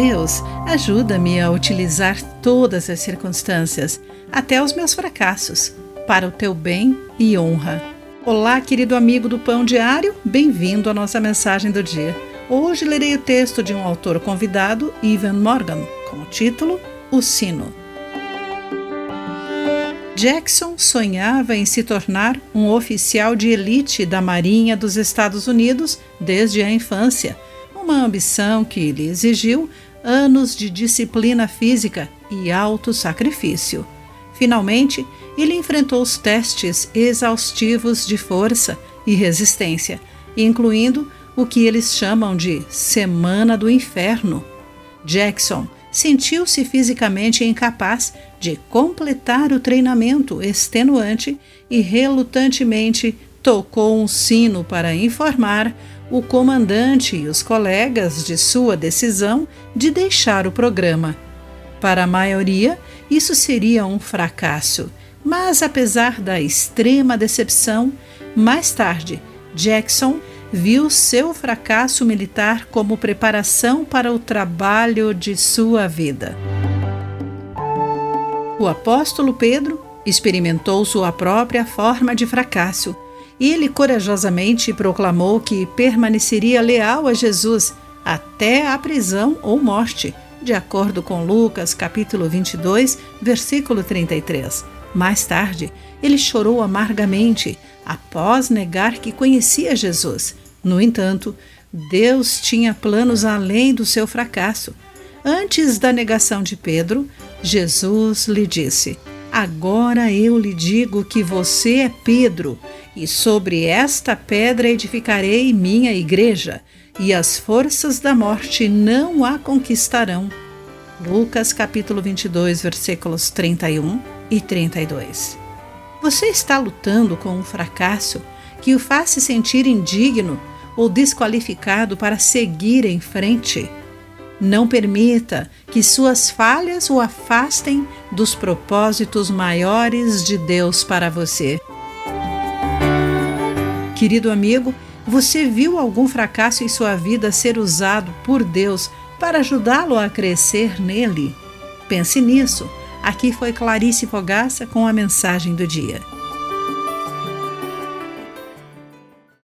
Deus, ajuda-me a utilizar todas as circunstâncias, até os meus fracassos, para o teu bem e honra. Olá, querido amigo do Pão Diário, bem-vindo à nossa mensagem do dia. Hoje lerei o texto de um autor convidado, Ivan Morgan, com o título O Sino. Jackson sonhava em se tornar um oficial de elite da Marinha dos Estados Unidos desde a infância, uma ambição que lhe exigiu anos de disciplina física e alto sacrifício. Finalmente, ele enfrentou os testes exaustivos de força e resistência, incluindo o que eles chamam de Semana do Inferno. Jackson sentiu-se fisicamente incapaz de completar o treinamento extenuante e relutantemente tocou um sino para informar o comandante e os colegas de sua decisão de deixar o programa. Para a maioria, isso seria um fracasso, mas apesar da extrema decepção, mais tarde, Jackson viu seu fracasso militar como preparação para o trabalho de sua vida. O apóstolo Pedro experimentou sua própria forma de fracasso e ele corajosamente proclamou que permaneceria leal a Jesus até a prisão ou morte, de acordo com Lucas capítulo 22, versículo 33. Mais tarde, ele chorou amargamente após negar que conhecia Jesus. No entanto, Deus tinha planos além do seu fracasso. Antes da negação de Pedro, Jesus lhe disse: Agora eu lhe digo que você é Pedro, e sobre esta pedra edificarei minha igreja, e as forças da morte não a conquistarão. Lucas capítulo 22, versículos 31 e 32. Você está lutando com um fracasso que o faz se sentir indigno ou desqualificado para seguir em frente? Não permita que suas falhas o afastem dos propósitos maiores de Deus para você. Querido amigo, você viu algum fracasso em sua vida ser usado por Deus para ajudá-lo a crescer nele? Pense nisso. Aqui foi Clarice Fogaça com a mensagem do dia.